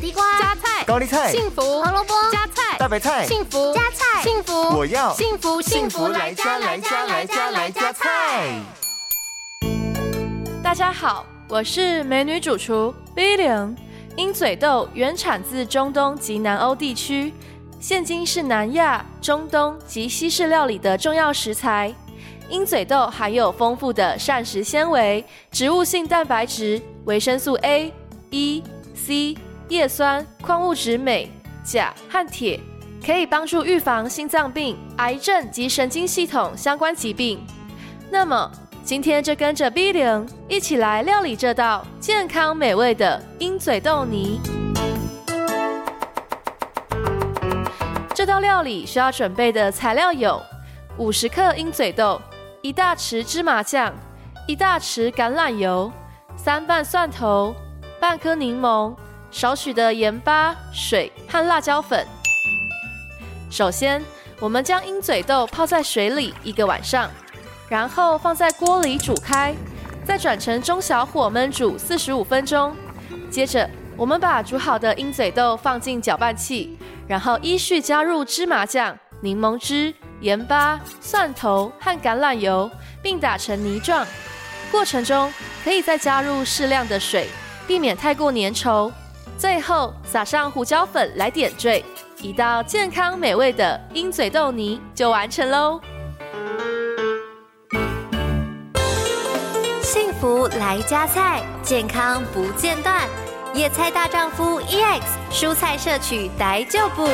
地瓜、加菜、高丽菜、幸福、胡萝卜、加菜、大白菜、幸福、加菜、幸福，我要幸福幸福来加来加来加来加菜。大家好，我是美女主厨 Billion。鹰嘴豆原产自中东及南欧地区，现今是南亚、中东及西式料理的重要食材。鹰嘴豆含有丰富的膳食纤维、植物性蛋白质、维生素 A、E、C、叶酸、矿物质镁、钾和铁，可以帮助预防心脏病、癌症及神经系统相关疾病。那么，今天就跟着 Bian 一起来料理这道健康美味的鹰嘴豆泥。这道料理需要准备的材料有：五十克鹰嘴豆、一大匙芝麻酱、一大匙橄榄油、三瓣蒜头、半颗柠檬、少许的盐巴、水和辣椒粉。首先，我们将鹰嘴豆泡在水里一个晚上。然后放在锅里煮开，再转成中小火焖煮四十五分钟。接着，我们把煮好的鹰嘴豆放进搅拌器，然后依序加入芝麻酱、柠檬汁、盐巴、蒜头和橄榄油，并打成泥状。过程中可以再加入适量的水，避免太过粘稠。最后撒上胡椒粉来点缀，一道健康美味的鹰嘴豆泥就完成喽。幸福来加菜，健康不间断。野菜大丈夫 EX，蔬菜摄取逮就补。